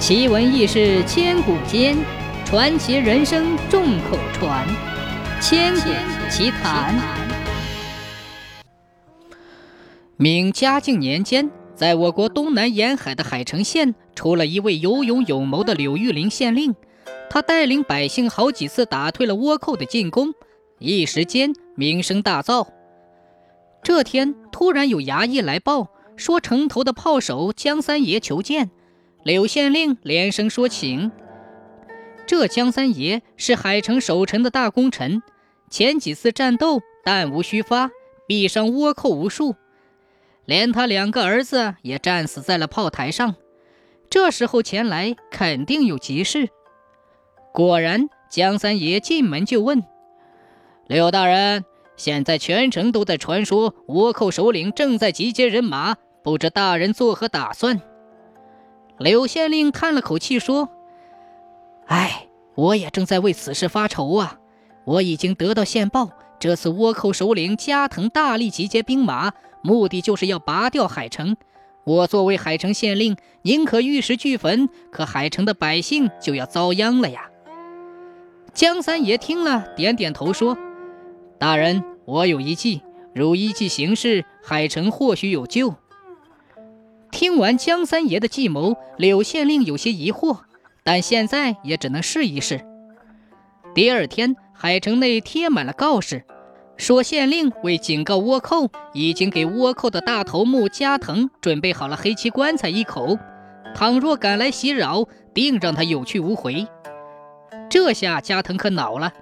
奇闻异事千古间，传奇人生众口传。千古奇谈。明嘉靖年间，在我国东南沿海的海城县，出了一位有勇有谋的柳玉林县令。他带领百姓好几次打退了倭寇的进攻，一时间名声大噪。这天，突然有衙役来报，说城头的炮手江三爷求见。柳县令连声说：“请。”这江三爷是海城守城的大功臣，前几次战斗弹无虚发，毙伤倭寇无数，连他两个儿子也战死在了炮台上。这时候前来，肯定有急事。果然，江三爷进门就问：“柳大人，现在全城都在传说倭寇首领正在集结人马，不知大人作何打算？”柳县令叹了口气说：“哎，我也正在为此事发愁啊！我已经得到线报，这次倭寇首领加藤大力集结兵马，目的就是要拔掉海城。我作为海城县令，宁可玉石俱焚，可海城的百姓就要遭殃了呀！”江三爷听了，点点头说：“大人，我有一计，如依计行事，海城或许有救。”听完江三爷的计谋，柳县令有些疑惑，但现在也只能试一试。第二天，海城内贴满了告示，说县令为警告倭寇，已经给倭寇的大头目加藤准备好了黑漆棺材一口，倘若敢来袭扰，定让他有去无回。这下加藤可恼了，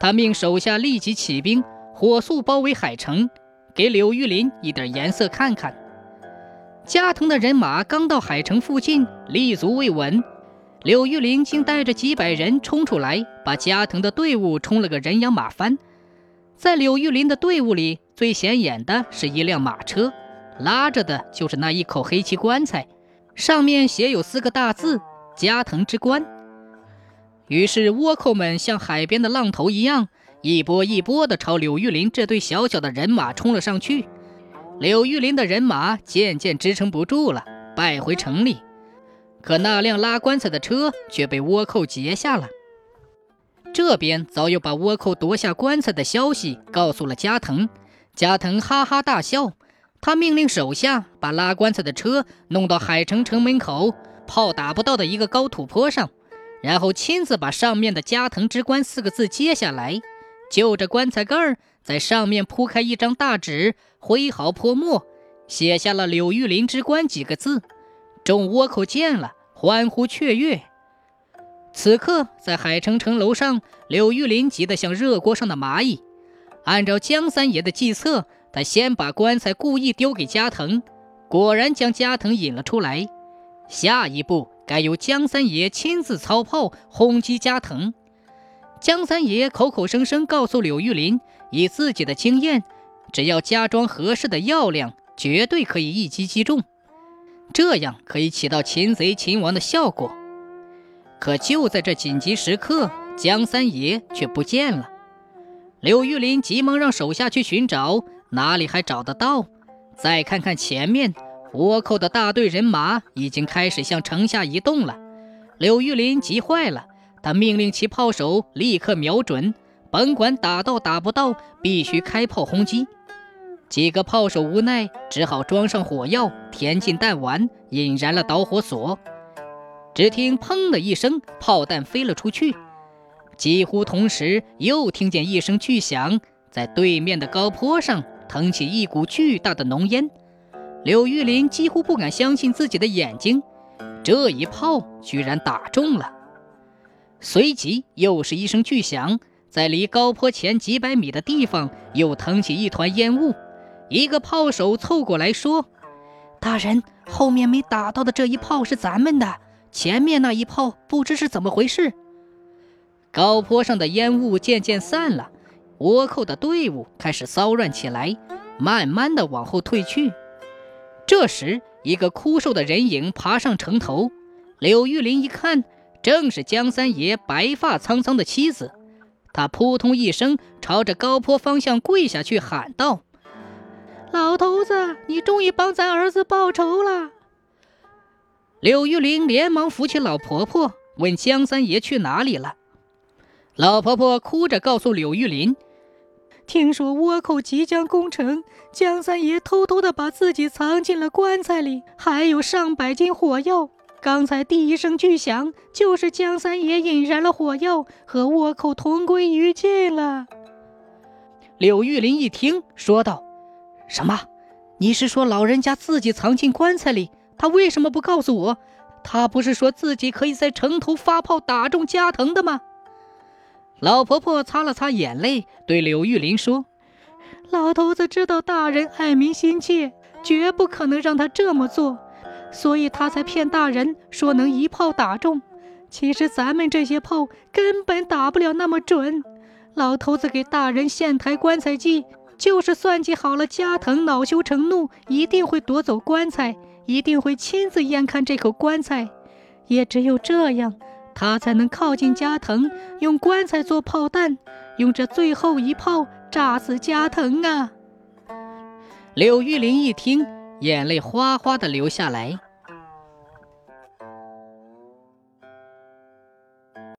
他命手下立即起兵，火速包围海城，给柳玉林一点颜色看看。加藤的人马刚到海城附近，立足未稳，柳玉林竟带着几百人冲出来，把加藤的队伍冲了个人仰马翻。在柳玉林的队伍里，最显眼的是一辆马车，拉着的就是那一口黑漆棺材，上面写有四个大字“加藤之棺”。于是倭寇们像海边的浪头一样，一波一波地朝柳玉林这队小小的人马冲了上去。柳玉林的人马渐渐支撑不住了，败回城里。可那辆拉棺材的车却被倭寇截下了。这边早有把倭寇夺下棺材的消息告诉了加藤，加藤哈哈大笑。他命令手下把拉棺材的车弄到海城城门口炮打不到的一个高土坡上，然后亲自把上面的“加藤之棺”四个字揭下来，就着棺材盖儿。在上面铺开一张大纸，挥毫泼墨，写下了“柳玉林之官”几个字。众倭寇见了，欢呼雀跃。此刻，在海城城楼上，柳玉林急得像热锅上的蚂蚁。按照江三爷的计策，他先把棺材故意丢给加藤，果然将加藤引了出来。下一步，该由江三爷亲自操炮轰击加藤。江三爷口口声声告诉柳玉林，以自己的经验，只要加装合适的药量，绝对可以一击击中，这样可以起到擒贼擒王的效果。可就在这紧急时刻，江三爷却不见了。柳玉林急忙让手下去寻找，哪里还找得到？再看看前面，倭寇的大队人马已经开始向城下移动了。柳玉林急坏了。他命令其炮手立刻瞄准，甭管打到打不到，必须开炮轰击。几个炮手无奈，只好装上火药，填进弹丸，引燃了导火索。只听“砰”的一声，炮弹飞了出去。几乎同时，又听见一声巨响，在对面的高坡上腾起一股巨大的浓烟。柳玉林几乎不敢相信自己的眼睛，这一炮居然打中了。随即又是一声巨响，在离高坡前几百米的地方又腾起一团烟雾。一个炮手凑过来说：“大人，后面没打到的这一炮是咱们的，前面那一炮不知是怎么回事。”高坡上的烟雾渐渐散了，倭寇的队伍开始骚乱起来，慢慢的往后退去。这时，一个枯瘦的人影爬上城头，柳玉林一看。正是江三爷白发苍苍的妻子，他扑通一声朝着高坡方向跪下去，喊道：“老头子，你终于帮咱儿子报仇了！”柳玉玲连忙扶起老婆婆，问江三爷去哪里了。老婆婆哭着告诉柳玉林：“听说倭寇即将攻城，江三爷偷偷的把自己藏进了棺材里，还有上百斤火药。刚才第一声巨响，就是江三爷引燃了火药，和倭寇同归于尽了。”柳玉林一听，说道：“什么？你是说老人家自己藏进棺材里？他为什么不告诉我？他不是说自己可以在城头发炮打中加藤的吗？”老婆婆擦了擦眼泪，对柳玉林说：“老头子知道大人爱民心切，绝不可能让他这么做，所以他才骗大人说能一炮打中。其实咱们这些炮根本打不了那么准。老头子给大人献抬棺材计，就是算计好了加藤恼羞成怒，一定会夺走棺材，一定会亲自验看这口棺材。也只有这样。”他才能靠近加藤，用棺材做炮弹，用这最后一炮炸死加藤啊！柳玉林一听，眼泪哗哗的流下来。